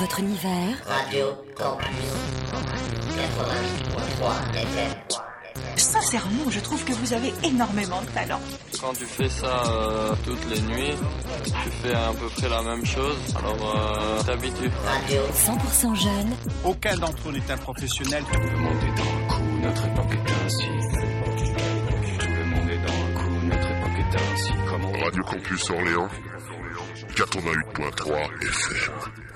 votre univers. Radio Campus 88.3 FM. Sincèrement, je trouve que vous avez énormément de talent. Quand tu fais ça euh, toutes les nuits, tu fais à peu près la même chose, alors euh, t'habitues. Radio 100% jeune. Aucun d'entre eux n'est un professionnel. Tout le monde est dans le coup, notre époque est ainsi. Tout le monde est dans le coup, notre époque est ainsi. Comment Radio Campus Orléans, 88.3 FM.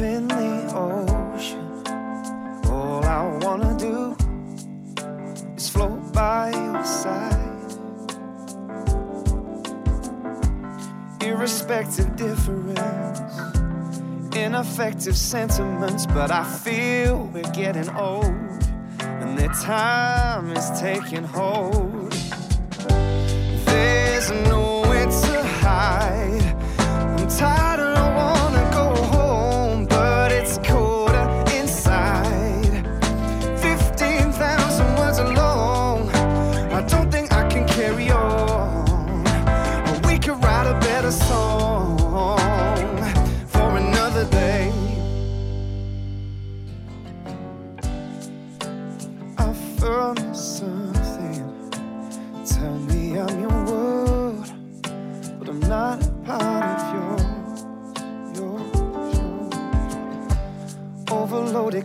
In the ocean. All I wanna do is float by your side. Irrespective difference, ineffective sentiments, but I feel we're getting old and that time is taking hold. There's nowhere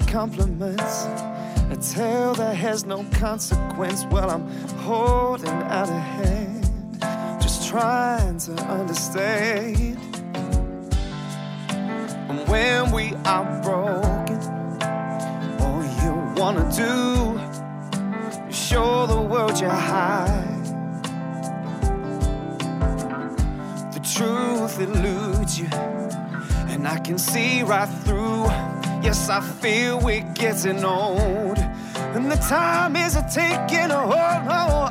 compliments, a tale that has no consequence. Well, I'm holding out a hand, just trying to understand. And when we are broken, all you wanna do is show the world you're high. The truth eludes you, and I can see right through. Yes, I feel we're getting old, and the time is a taking a hold.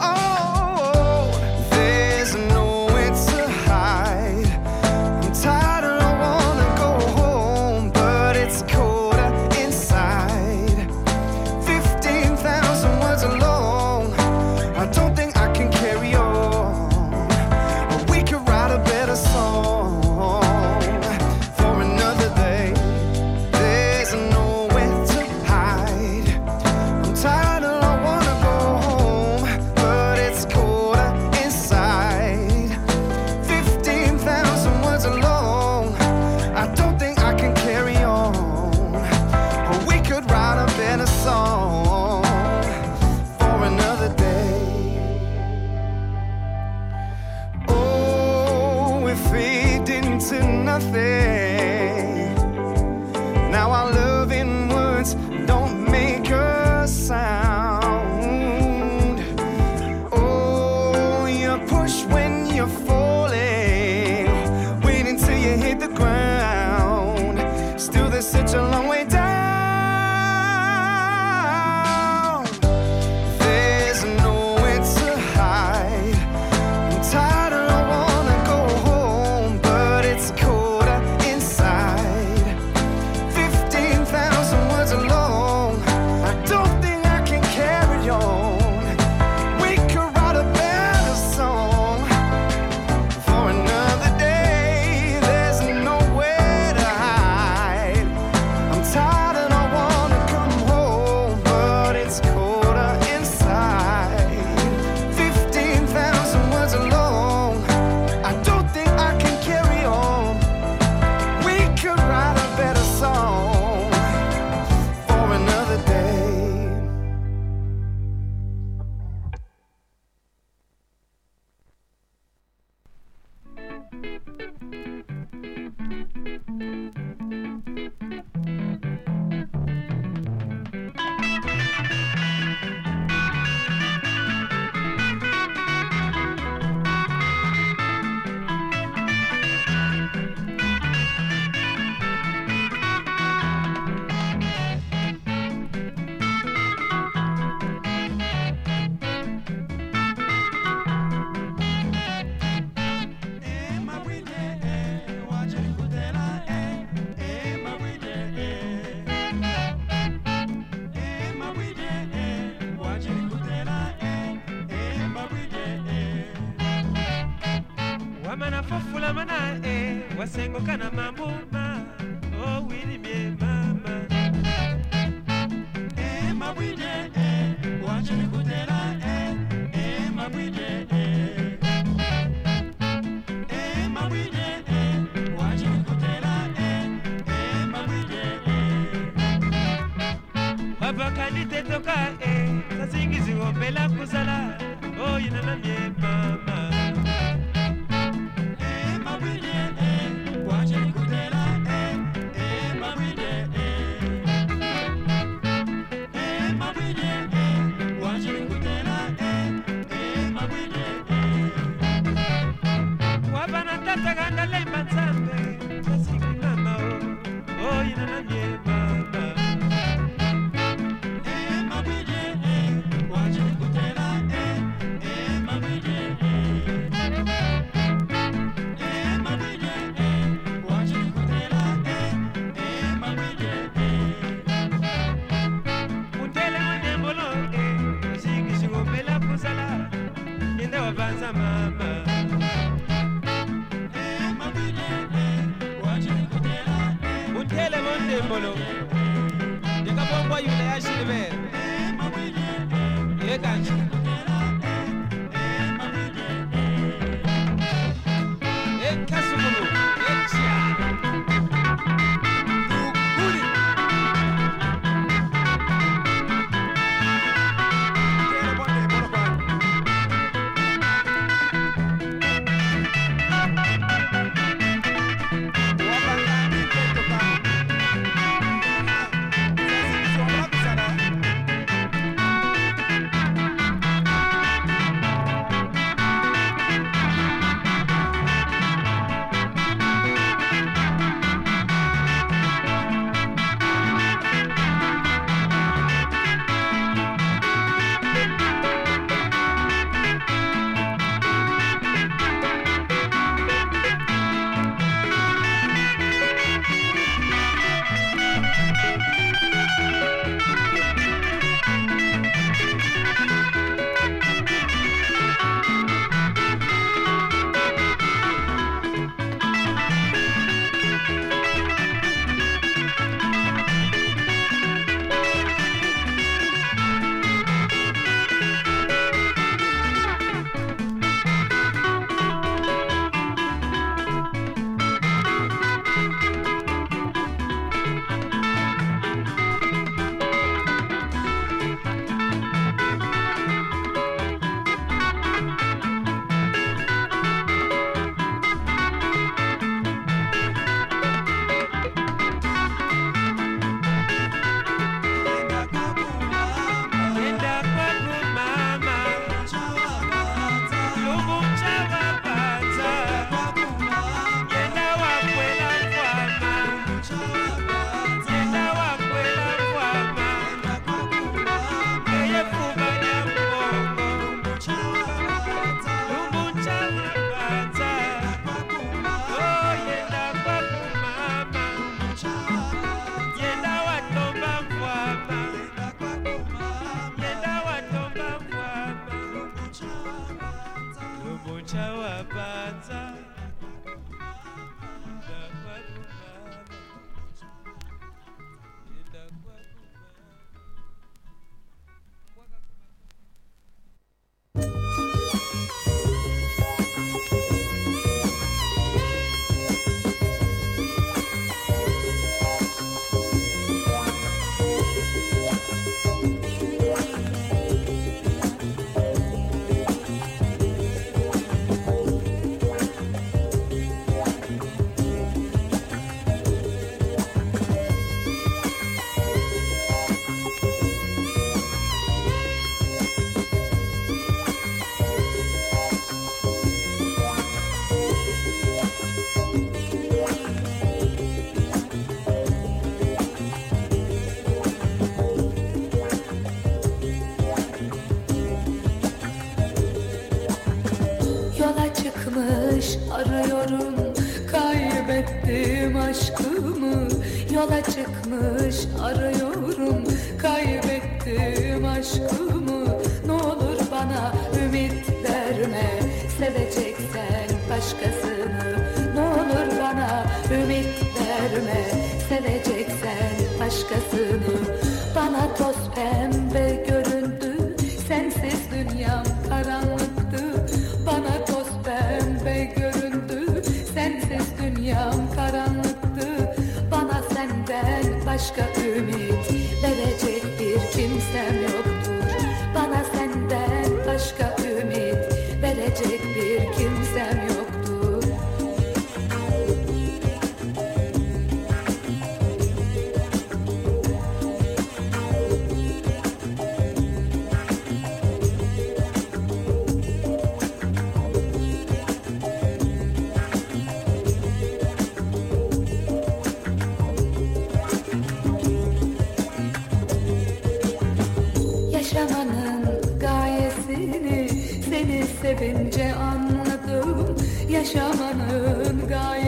Yaşamanın gayesini seni sevince anladım. Yaşamanın gayesini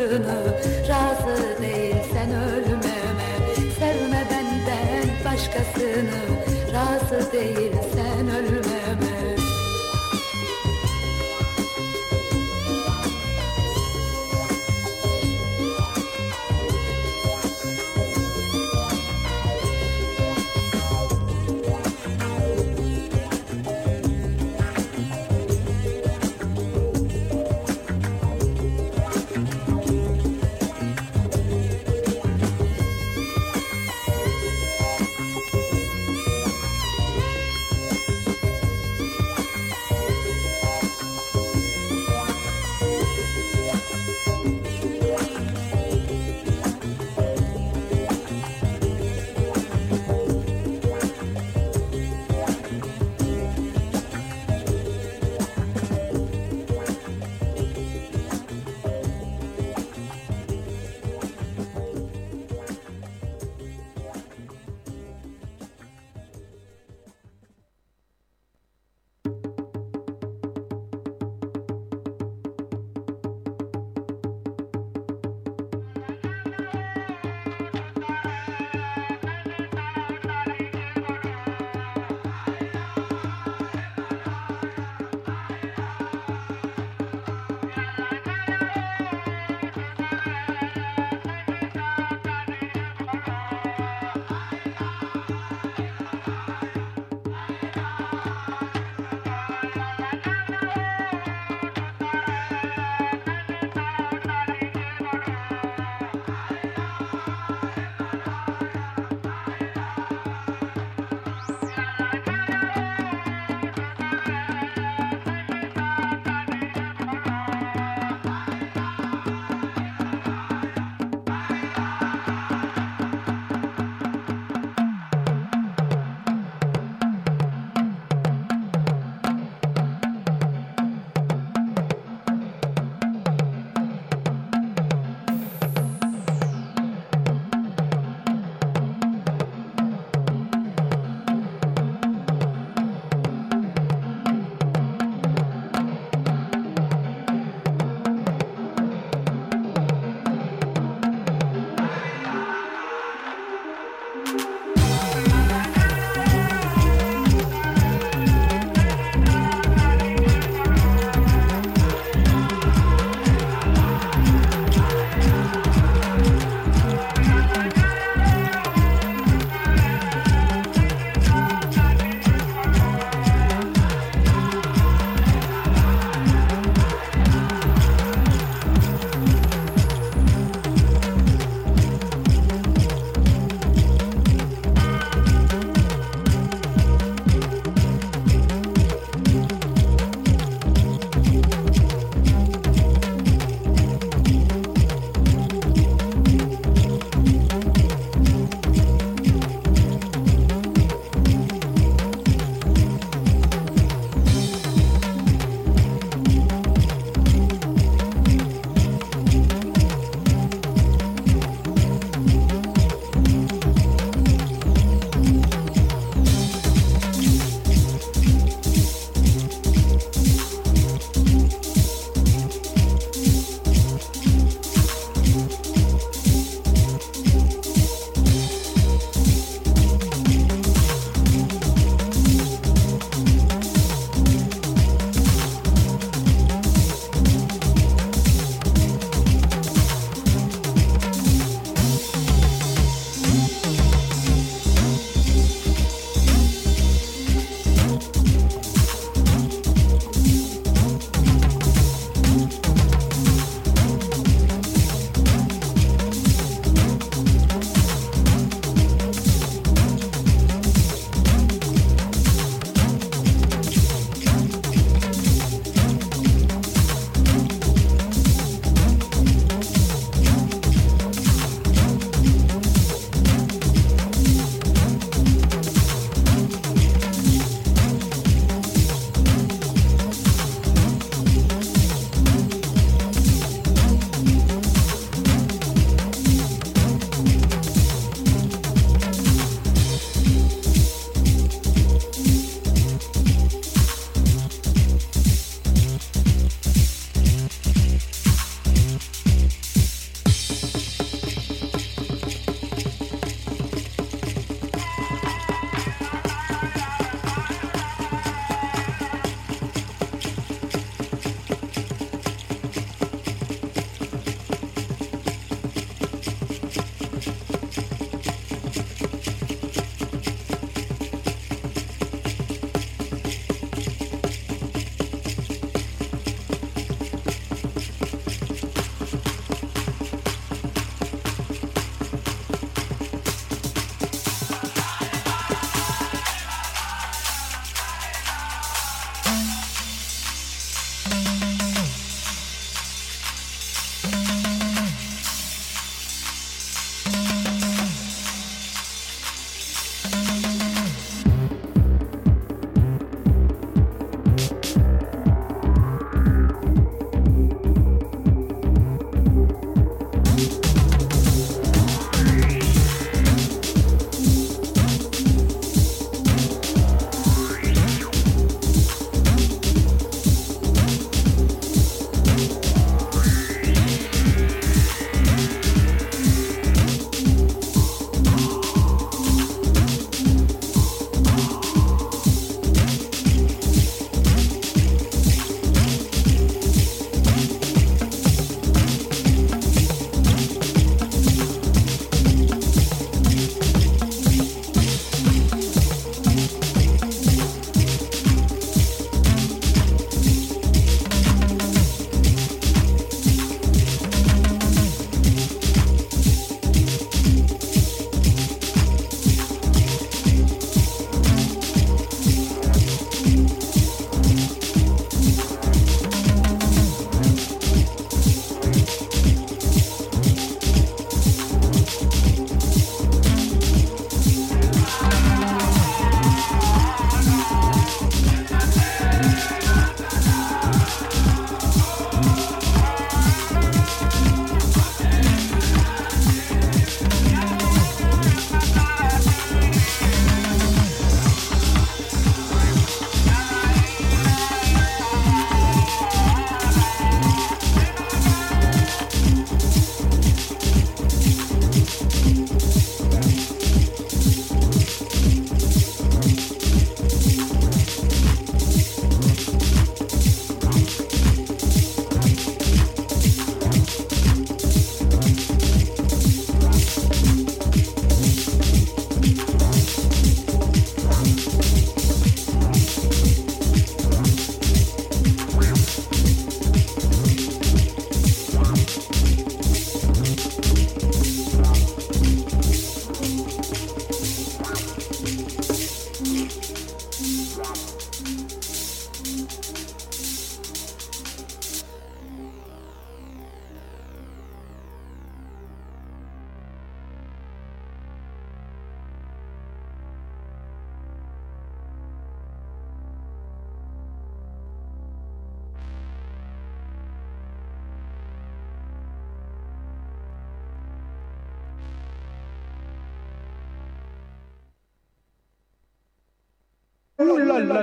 başkasını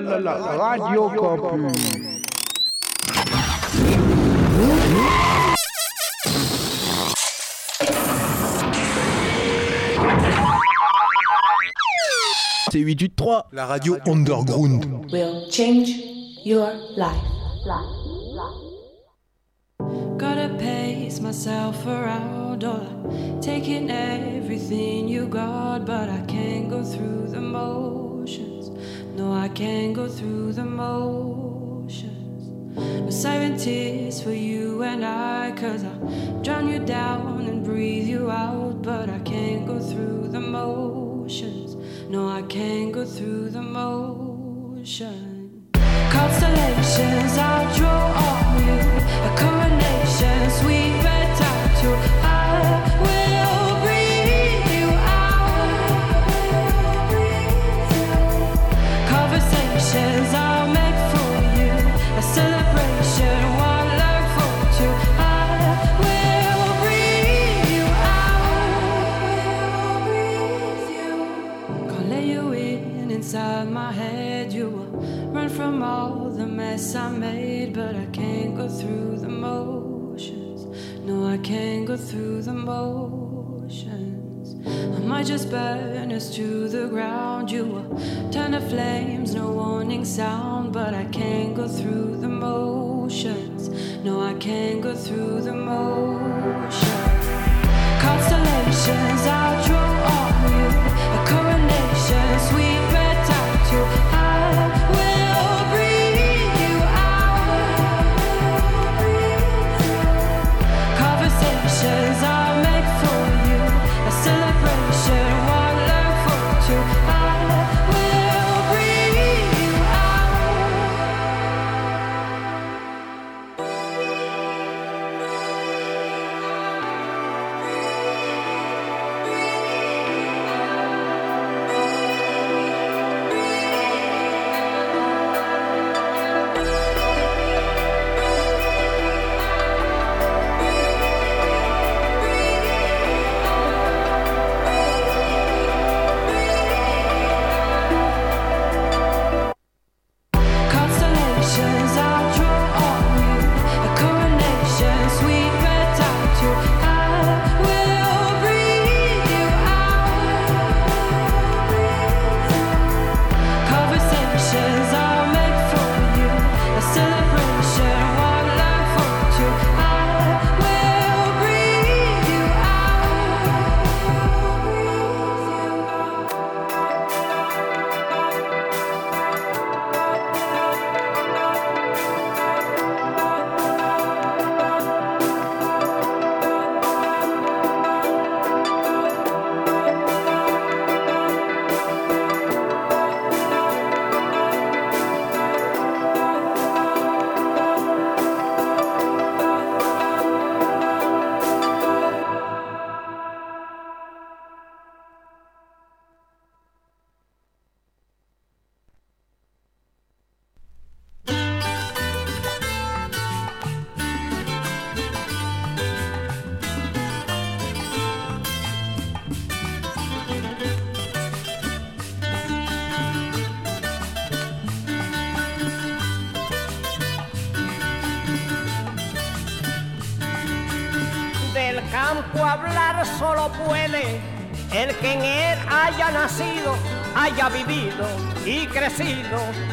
là là, Radio Campus. C'est 883. La radio underground. will change your life. Gotta pace myself around, or taking everything you got, but I can't go through the motions. No, I can't go through the motions. No saving tears for you and I, cause I drown you down and breathe you out, but I can't go through the motions. No, I can't go through the motions. Constellations I draw on you, a coronation, sweet red tattoo. Inside my head. You will run from all the mess I made, but I can't go through the motions. No, I can't go through the motions. I might just burn us to the ground. You will turn the flames, no warning sound, but I can't go through the motions. No, I can't go through the motions. Constellations I'll draw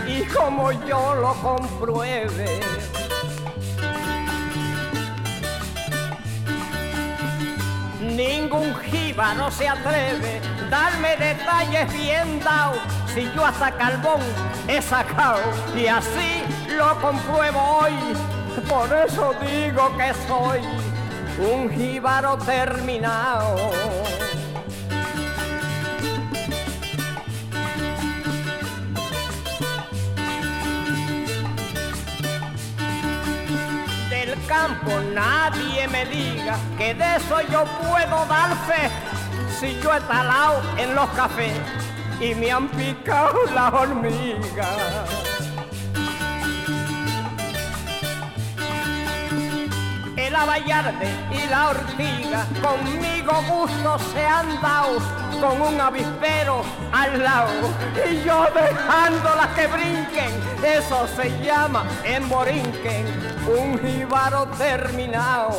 y como yo lo compruebe. Ningún jíbaro se atreve darme detalles bien dados si yo hasta carbón he sacado y así lo compruebo hoy. Por eso digo que soy un jíbaro terminado. Nadie me diga que de eso yo puedo dar fe. Si yo he talado en los cafés y me han picado las hormigas. El abayarde y la ortiga conmigo gusto se han dado con un avispero al lado y yo dejándolas que brinquen, eso se llama emborinquen, un jíbaro terminado.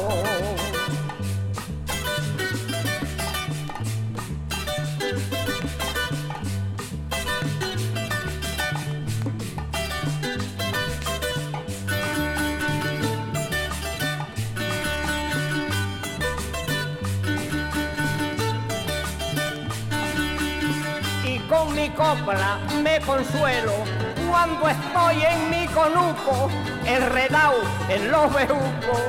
y con mi copla me consuelo cuando estoy en mi conuco, enredado en los bejucos,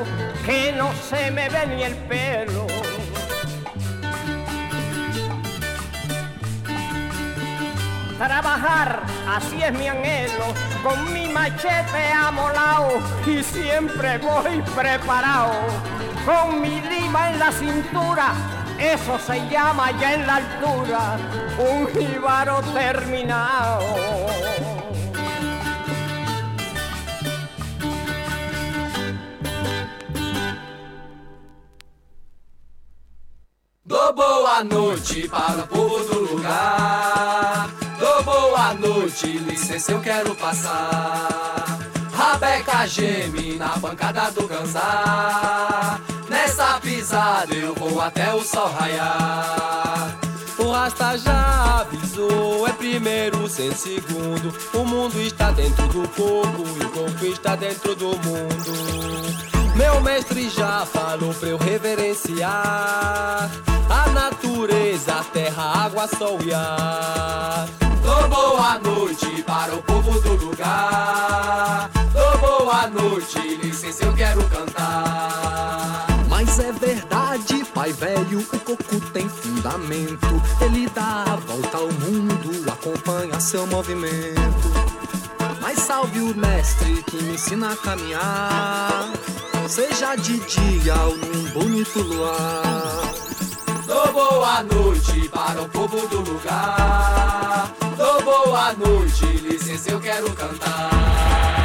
que no se me ve ni el pelo. Trabajar, así es mi anhelo, con mi machete amolado y siempre voy preparado, con mi lima en la cintura, eso se llama ya en la altura un jíbaro terminado. Boa noite para o povo do lugar. Dou boa noite, licença, eu quero passar. Rabeca geme na bancada do Ganzá. Nessa pisada eu vou até o sol raiar. O Rasta já avisou, é primeiro sem segundo. O mundo está dentro do corpo e o corpo está dentro do mundo. Meu mestre já falou pra eu reverenciar a natureza, a terra, água, sol e ar. Dou boa noite para o povo do lugar. Dou boa noite, licença, eu quero cantar. Mas é verdade, pai velho, o coco tem fundamento. Ele dá a volta ao mundo, acompanha seu movimento. Mas salve o mestre que me ensina a caminhar. Seja de dia ou num bonito luar. Dou boa noite para o povo do lugar. Dou boa noite, licença, eu quero cantar.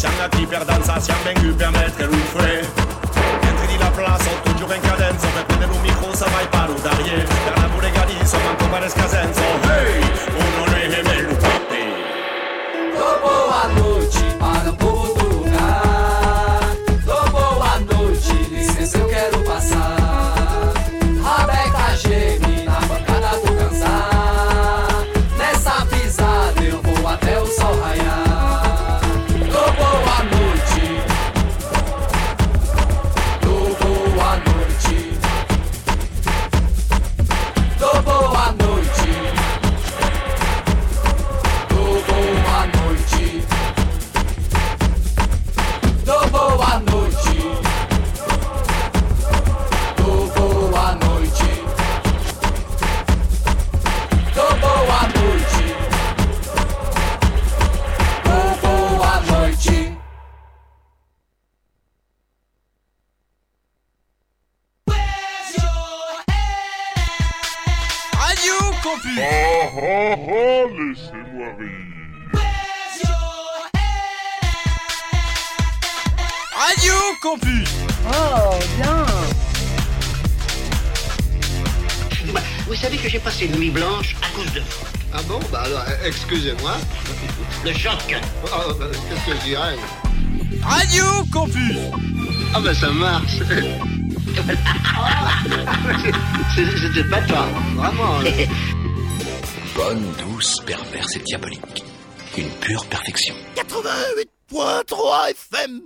siamo nati per danza, la plaza, tutto giù in cadenza, per prendere un micro, sa vai parudare. Per la bodega di, insomma, ancora scadenza. Excusez-moi. Le choc. Oh, oh, oh, qu'est-ce que je dirais? Radio Campus Ah bah ça marche C'était pas toi, vraiment. Hein. Bonne, douce, perverse et diabolique. Une pure perfection. 88.3 FM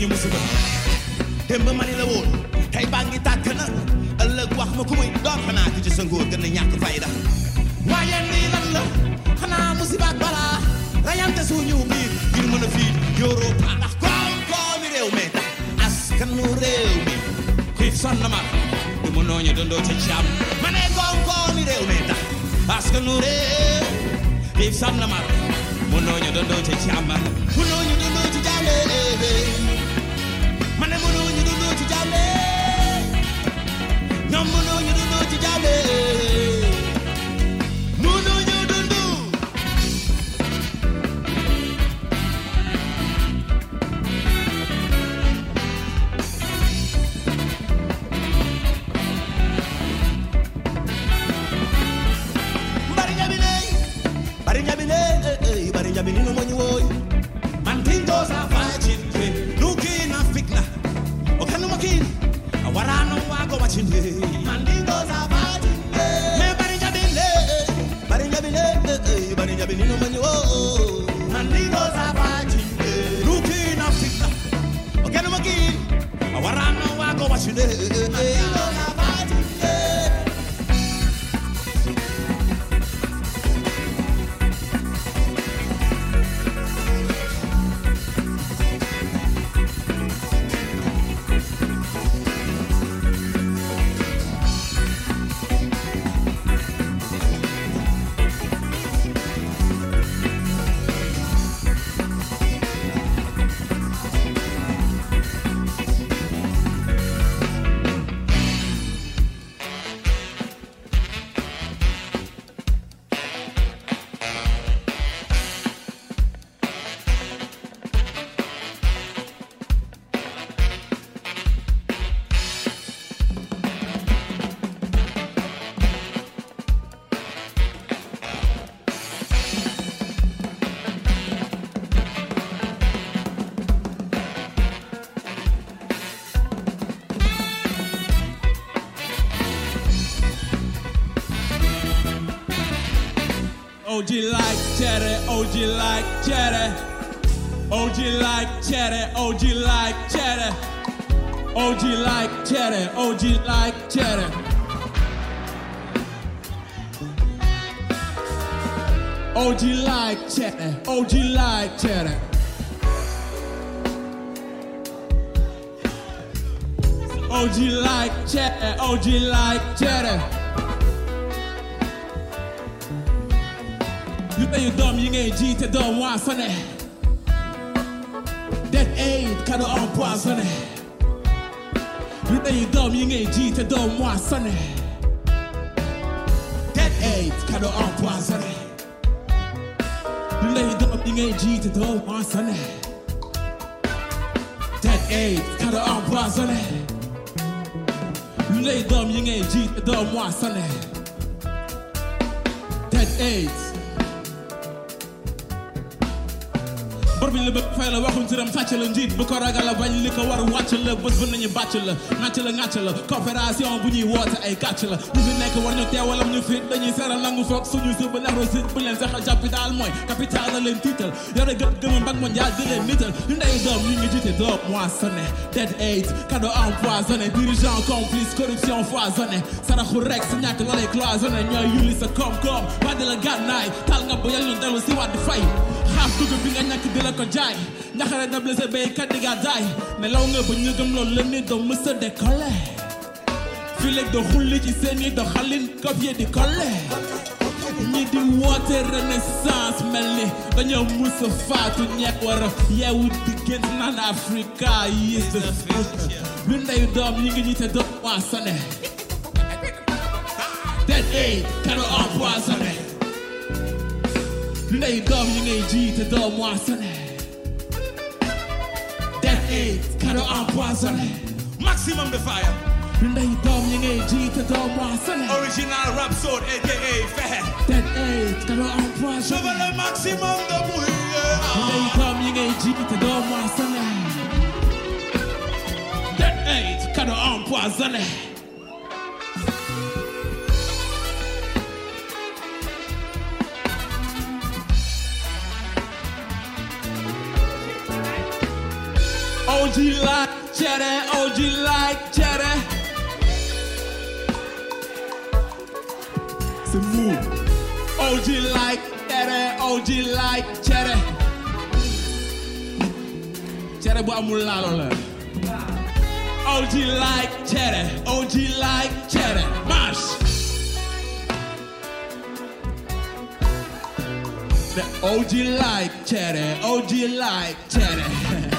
に結ぶ。OG like cheddar. OG like cheddar, OG like cheddar. OG like cheddar, OG like cheddar. OG like cheddar, OG like cheddar. OG like cheddar, OG like cheddar. Yu tey doom yi ngay jiite doom waasane det aid cadeau empoisonné yu tey doom yi ngay jiite doom waasane det aid cadeau empoisonné yu tey doom yi ngay jiite doom waasane det aid cadeau empoisonné yu tey doom yi ngay jiite doom waasane det aid bi la bëgg fay la waxuñ turam sàcc la njiit bu ragal la bañ li ko war wàcc la bés nañu bàcc la nàcc bu ñuy woote ay gàcc la fi nekk war ñu teewalam ñu fit dañuy seeral nangu foog suñu suba nexro sit bu leen saxal capital mooy capital leen tiital yore gëm gëmam bag mondial di leen nital ñu ndey doom ñu ngi jiite doom moissonné dead eight cadeau empoisonné complice corruption foisonné saraxu rek si la lay cloisonné ñooy yulli sa koom-koom wàddi xaaf dugub bi nga ñàkk di la ko jaay njaxare na blessé béykat di nga daay ne law nga ba ñu gëm loolu la nit doo mës a décollé fii léegi doo xulli ci seen i doxalin copier di collé ñi di woote renaissance mel ni dañoo mus a faatu ñeek war a yeewu Africa lu doom ñi ngi poissonné dead aid empoisonné lu ndeyu doom ñi ngay jiite doom poissonné dead aid cadeau empoisonné maximum de fire. Lu ndeyu doom ñi ngay jiite doom original rap sword aka Fehe dead aid cadeau empoisonné Chevalier maximum de bouille lu ndeyu doom ñi ngay jiite doom poissonné dead aid cadeau OG like cheddar, OG like cheddar. C'est mou. OG like cheddar, OG like cheddar. Cheddar bu amul laalo la. OG like cheddar, OG like cheddar. Marche. The OG like cheddar, OG like cheddar.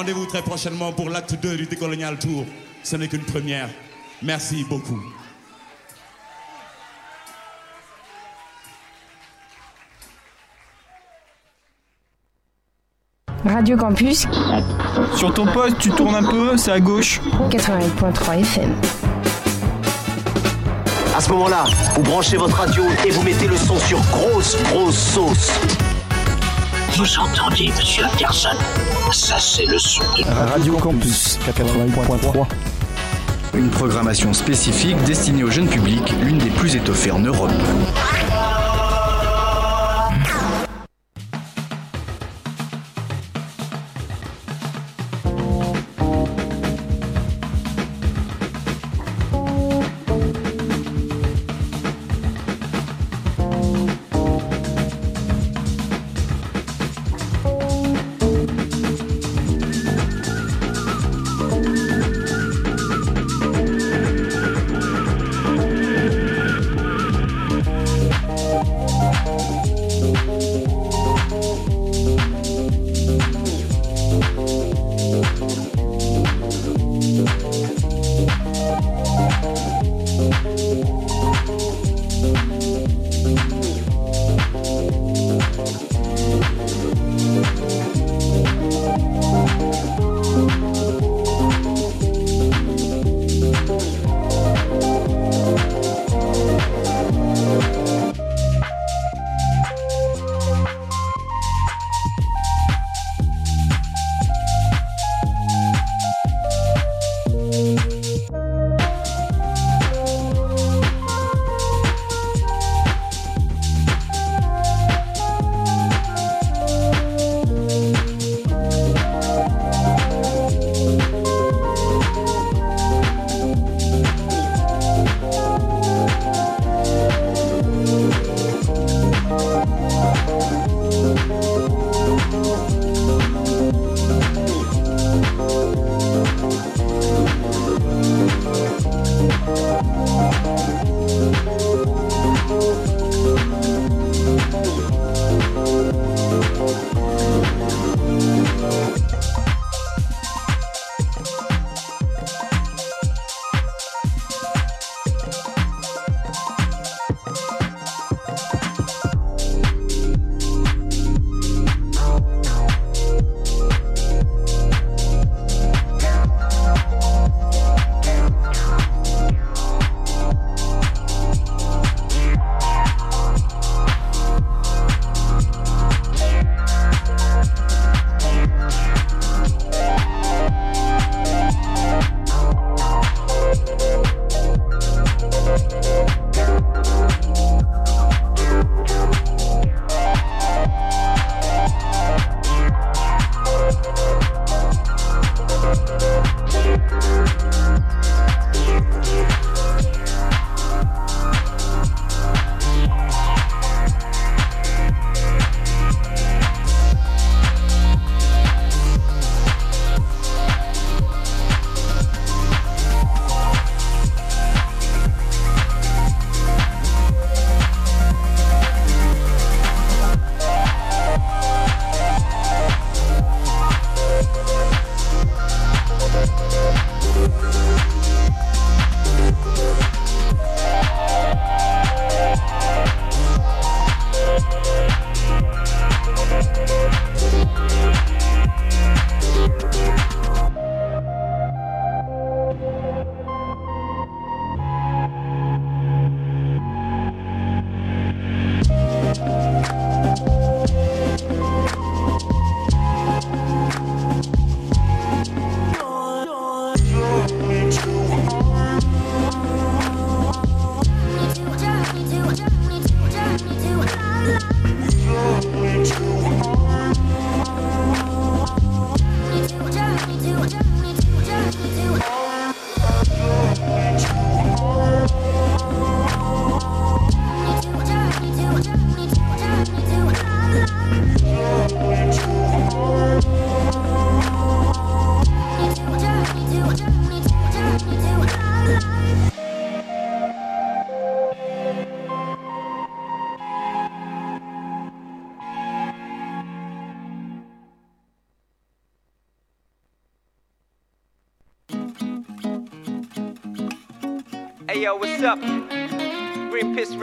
Rendez-vous très prochainement pour l'acte 2 du Décolonial Tour. Ce n'est qu'une première. Merci beaucoup. Radio Campus. Sur ton poste, tu tournes un peu, c'est à gauche. 88.3 FM. À ce moment-là, vous branchez votre radio et vous mettez le son sur grosse, grosse sauce. Vous entendiez, monsieur Anderson? Ça, c'est le son de... Radio Campus 88.3. Une programmation spécifique destinée au jeune public, l'une des plus étoffées en Europe.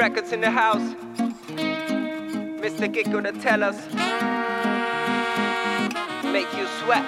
Records in the house. Mr. Gig gonna tell us. Make you sweat.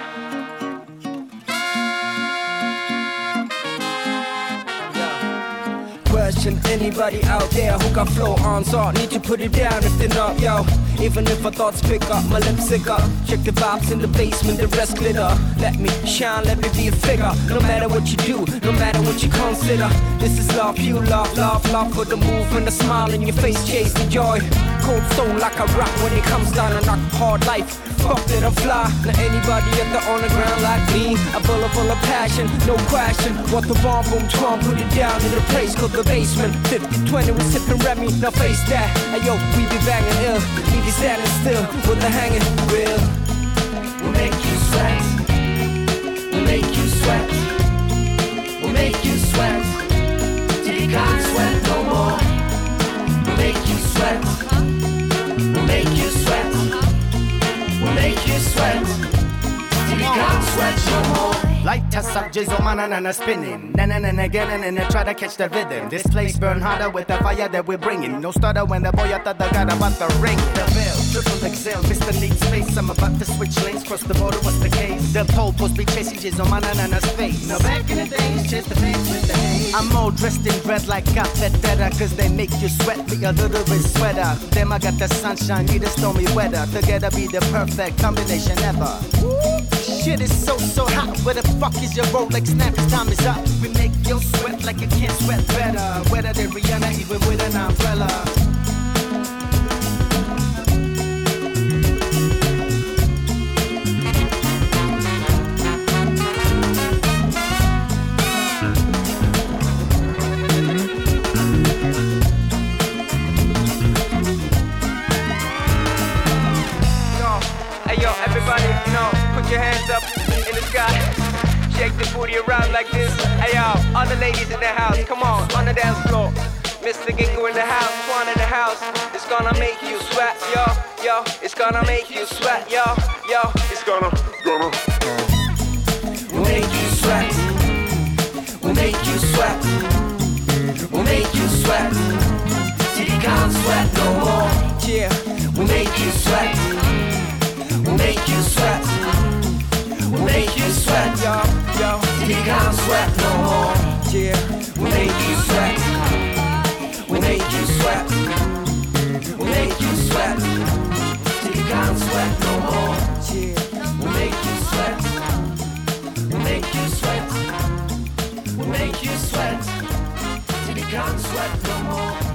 Question anybody out there who got flow on so need to put it down if they're not yo even if my thoughts pick up my lips sick up check the vibes in the basement the rest glitter let me shine let me be a figure. No matter what you do no matter what you consider. This is love you love love love for the move and the smile in your face chase the joy. Cold stone like a rock when it comes down and knock hard life. Fuck that I'm fly. Now anybody at the on the ground like me a bullet full of passion no question. What the bomb boom trump put it down in the place called the basement. 50 20 we sipping Remy now face that. Hey yo we be banging ill leave you standing still with the hanging real. We'll make you sweat make you sweat. We'll make you sweat. Till you sweat no more. We'll make you sweat. We'll make you sweat. We'll make you sweat. Till you can't sweat no more Light us up, jizzle, man, and a spinning. Then and again, and then try to catch the rhythm. This place burn harder with the fire that we're bringing. No stutter when the boy at the got about the ring. The bell, triple excel, Mr. Need Space. I'm about to switch lanes, cross the border, what's the case? The pole post be chasing jizzle, man, and a space. Now back in the days, chase the face with the haze. I'm all dressed in red like better, cause they make you sweat me a little bit sweater. Them I got the sunshine, need the stormy weather. Together be the perfect combination ever. Shit is so, so hot. Where the fuck is your Rolex snap? Time is up. We make you sweat like you can't sweat better. Wetter than Rihanna, even with an umbrella. Yo, everybody, put your hands up in the sky. Shake the booty around like this. Hey yo, all the ladies in the house, come on, on the dance floor. Mr. Gingo in the house, Swan in the house. It's gonna make you sweat, yo, yo. It's gonna make you sweat, yo, yo. It's gonna, gonna. We'll make you sweat. We'll make you sweat. We'll make you sweat. Till you can't sweat no more. Yeah. We'll make you sweat. We'll make you sweat. We'll make you sweat, yo, yo. You can't sweat no more. Yeah. We'll make you sweat. We'll make you sweat. We'll make you sweat. Till you can't sweat no more. Yeah. We'll make you sweat. We'll make you sweat. We'll make you sweat. Till you can't sweat no more.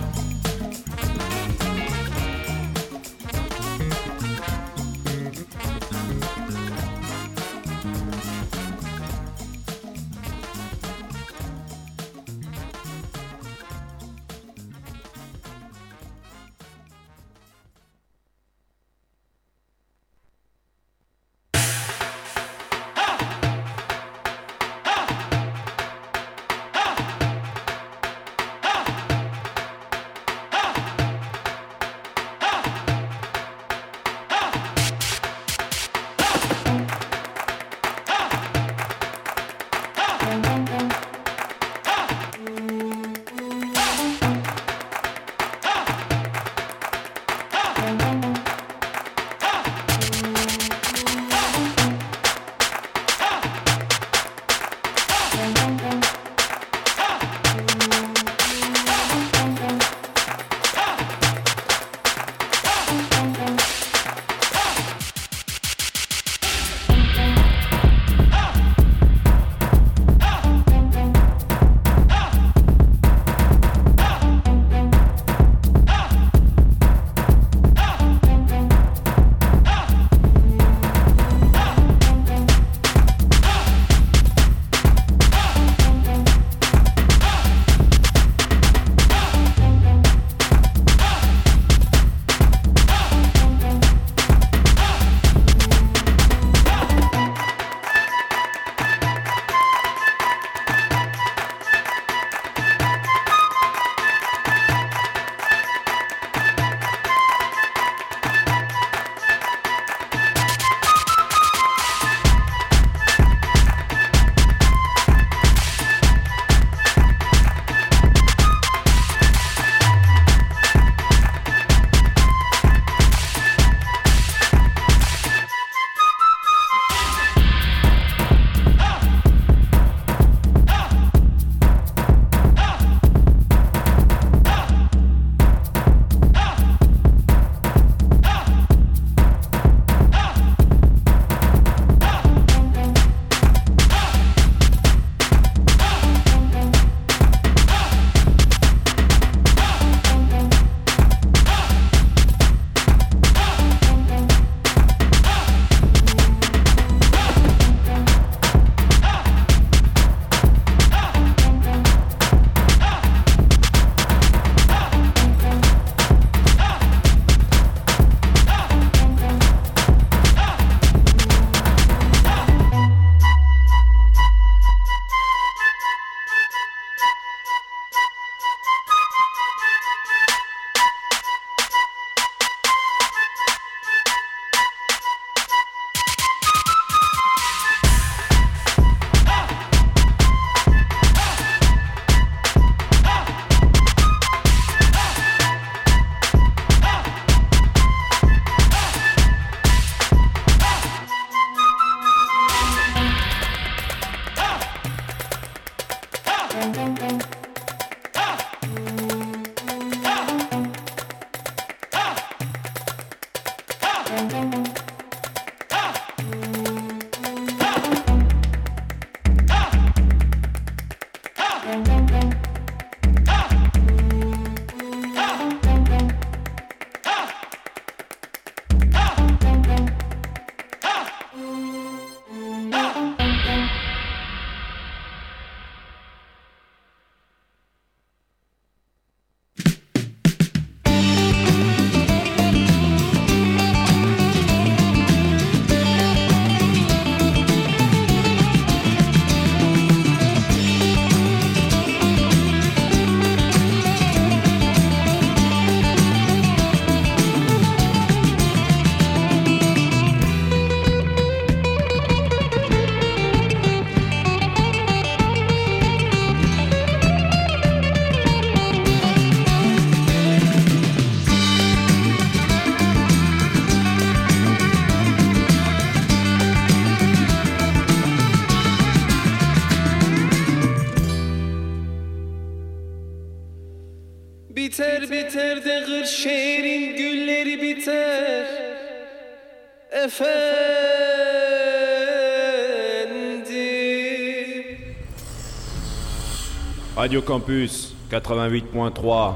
Radio Campus 88.3.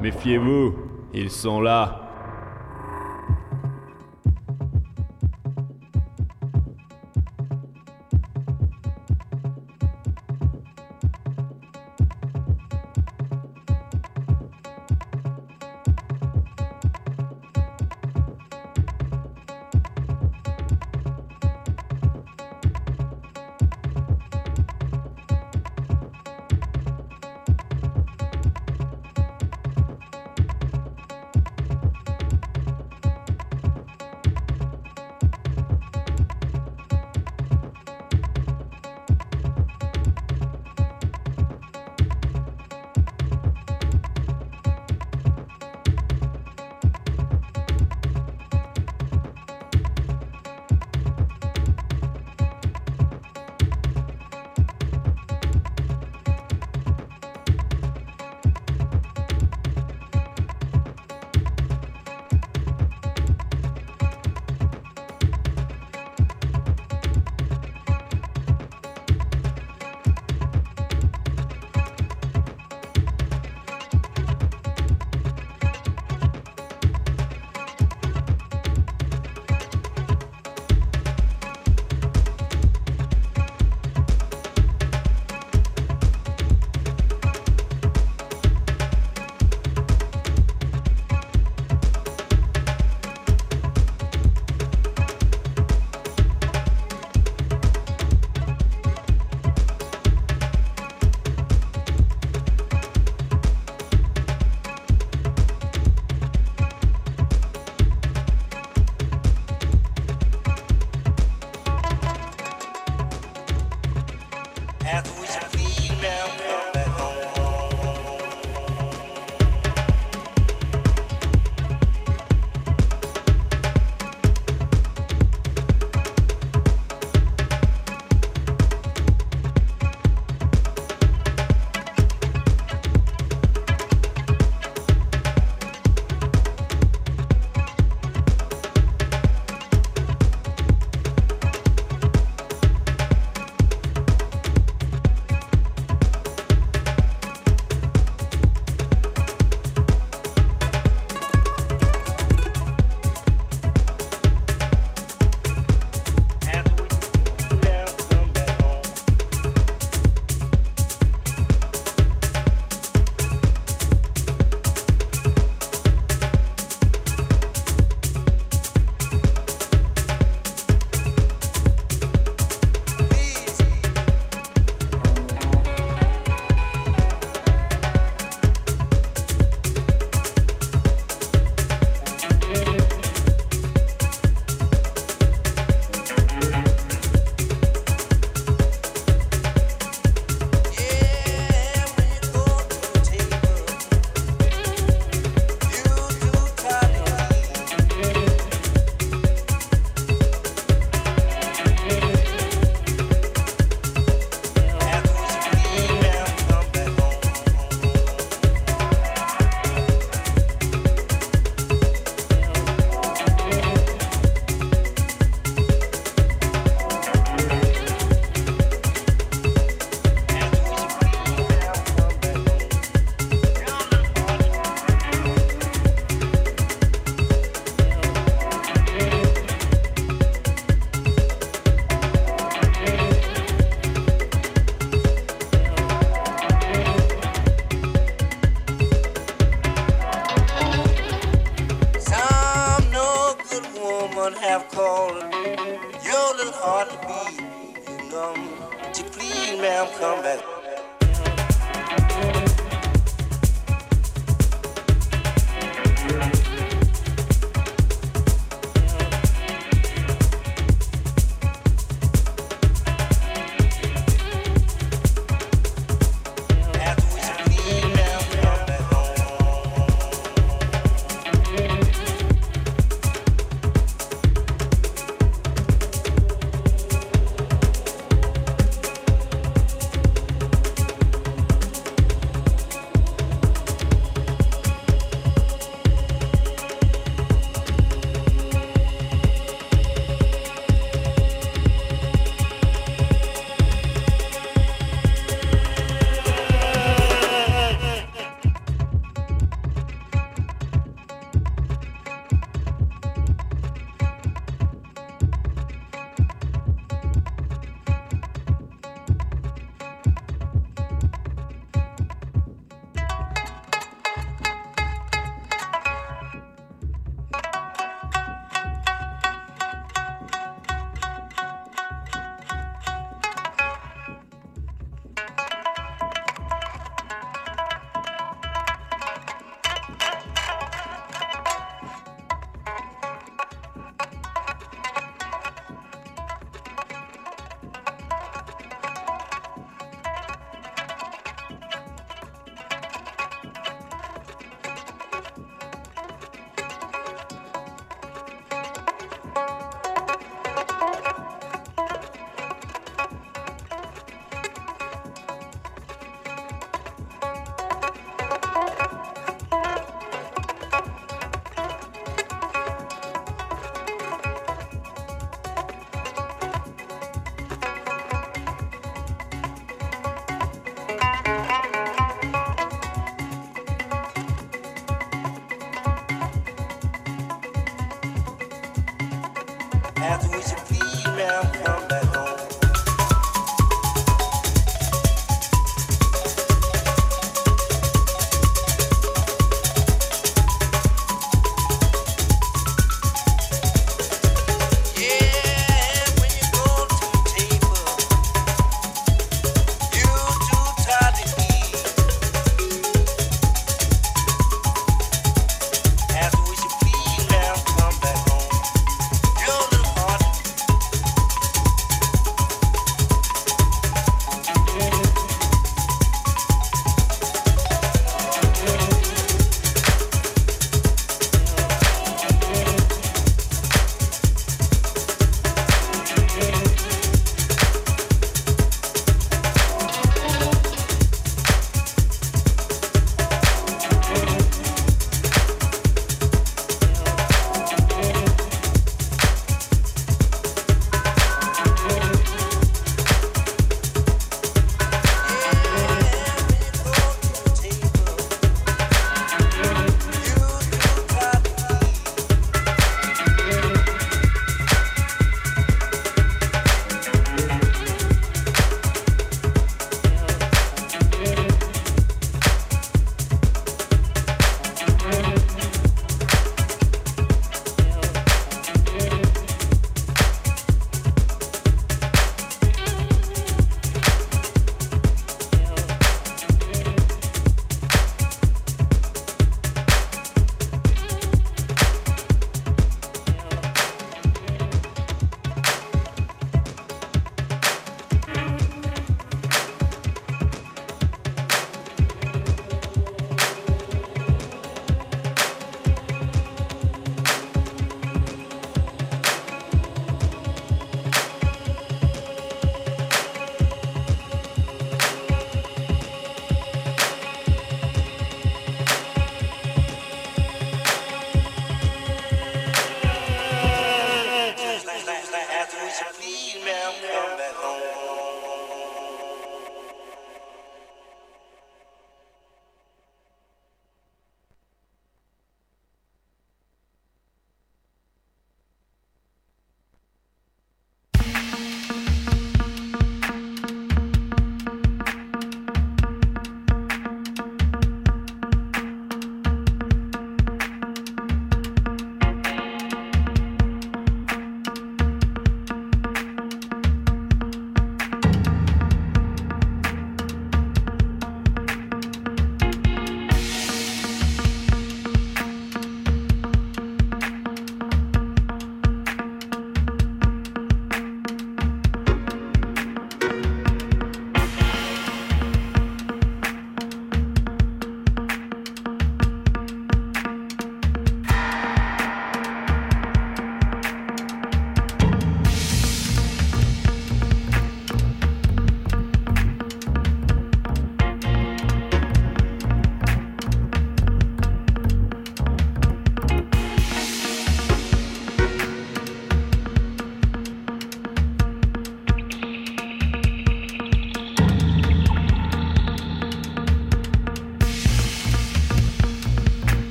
Méfiez-vous, ils sont là.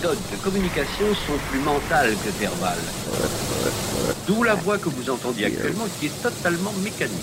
Méthodes de communication sont plus mentales que verbales. D'où la voix que vous entendiez actuellement qui est totalement mécanique.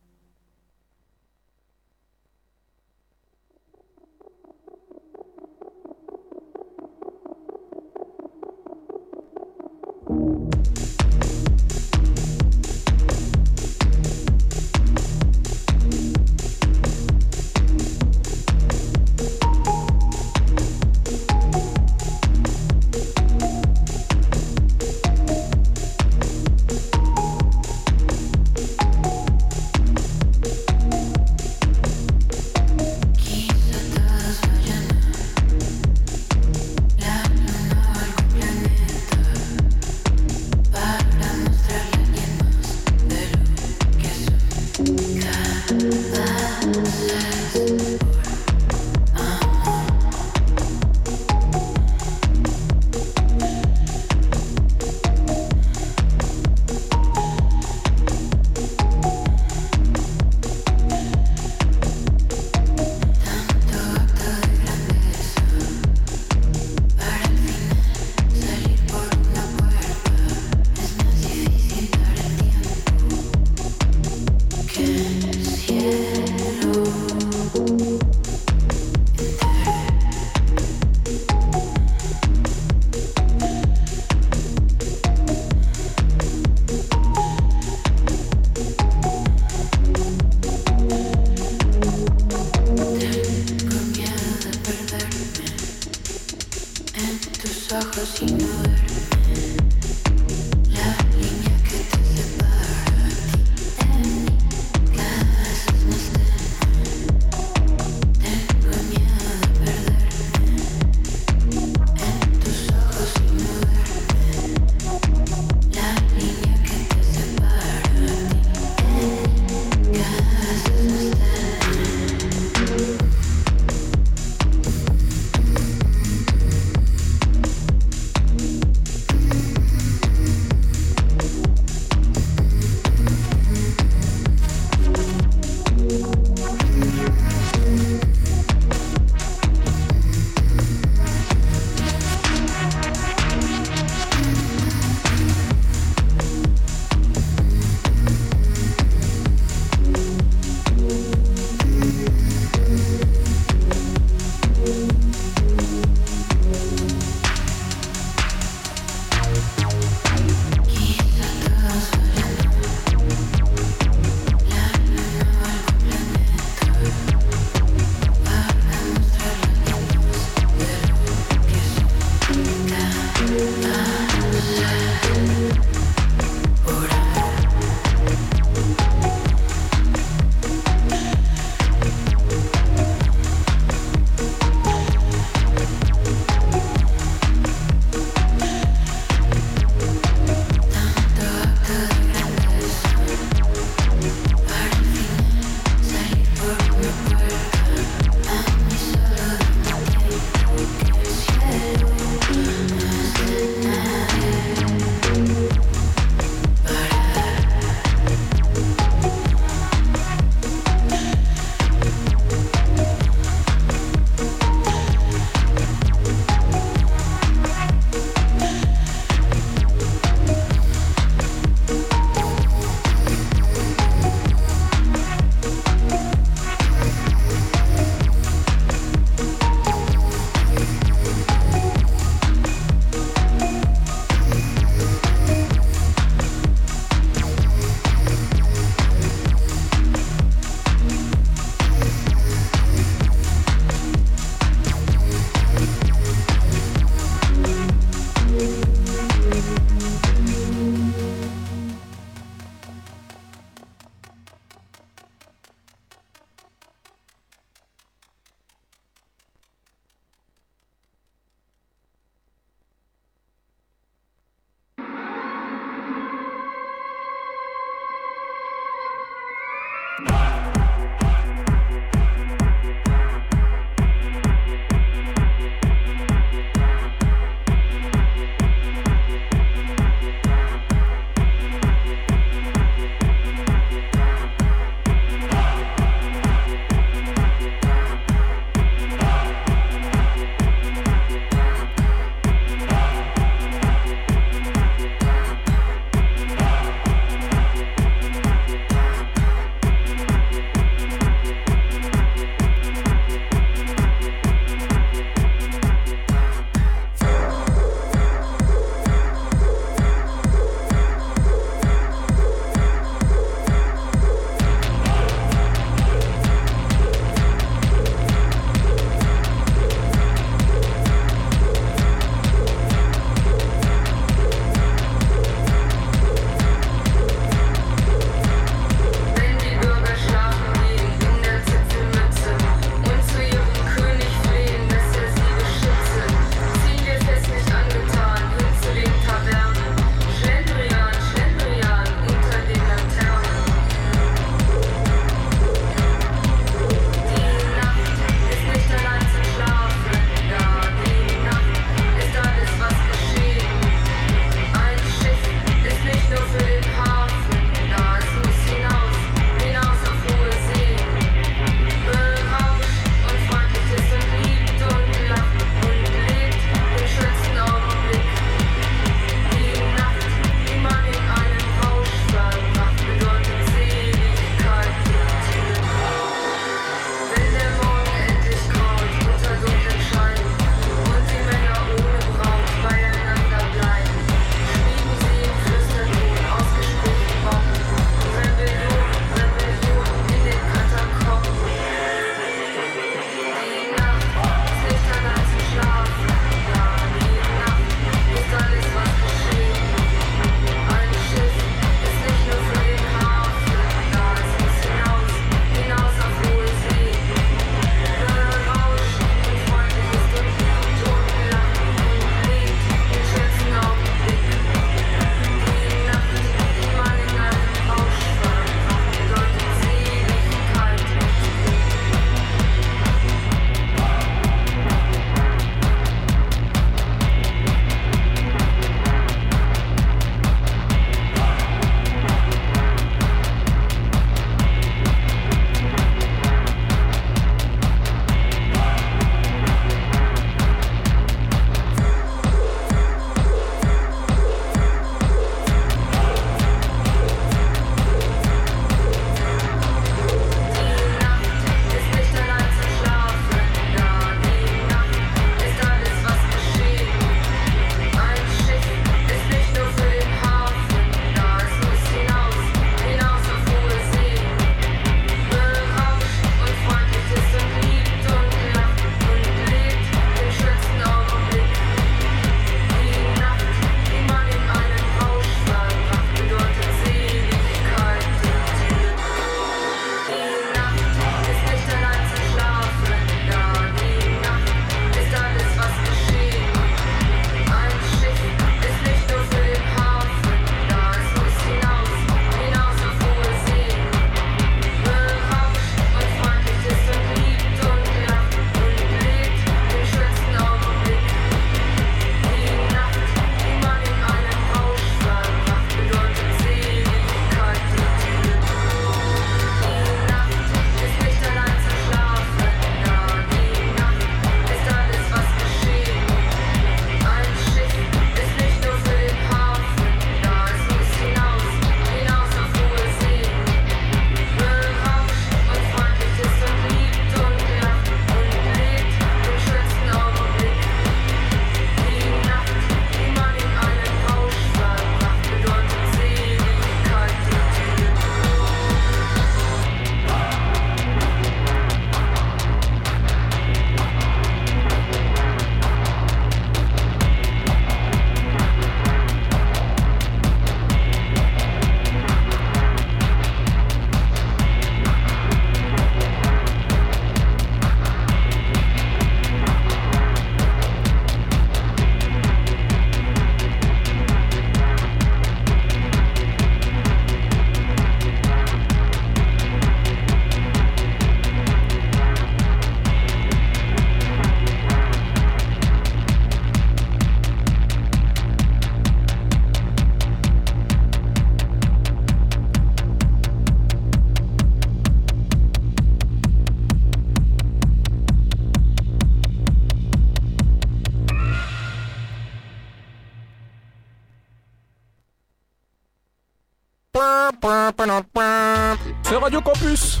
C'est Radio Campus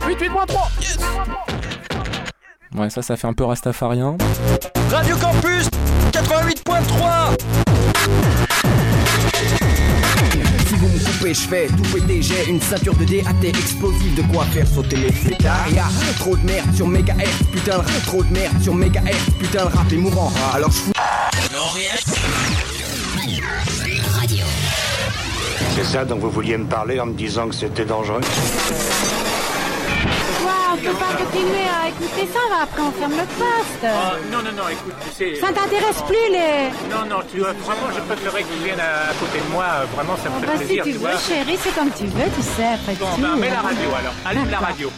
88.3 Yes Ouais, ça, ça fait un peu rastafarien. Radio Campus 88.3 Si vous me coupez, je fais tout péter. J'ai une ceinture de DAT explosive, de quoi faire sauter les flétards. Y'a trop de merde sur mégahertz, putain, le- trop de merde sur mégahertz, putain, le rap est mourant. Alors je fous. C'est ça dont vous vouliez me parler en me disant que c'était dangereux on peut pas continuer à écouter ça, va après on ferme le poste. Oh, non, non, non, écoute, tu sais. Ça t'intéresse plus les... Non, non, tu vois, vraiment, je préférerais que tu viennes à, à côté de moi. euh, Vraiment, ça me Oh, fait bah si plaisir, tu tu veux, vois. chérie, c'est comme tu veux, tu sais, après Bon, tout. ben, mets la radio alors. Allume la radio.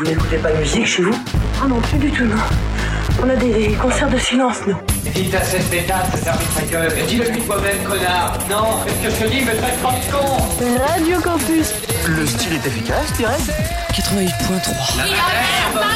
Vous n'écoutez pas de musique chez vous? Ah non, plus du tout, non. On a des concerts de silence, nous. Dites à cette pétasse, ce service. Et dis-le lui toi-même, connard. Non, qu'est-ce que je te dis, me traite pas de con. Radio Campus. Le style est efficace, direct 88.3. La merde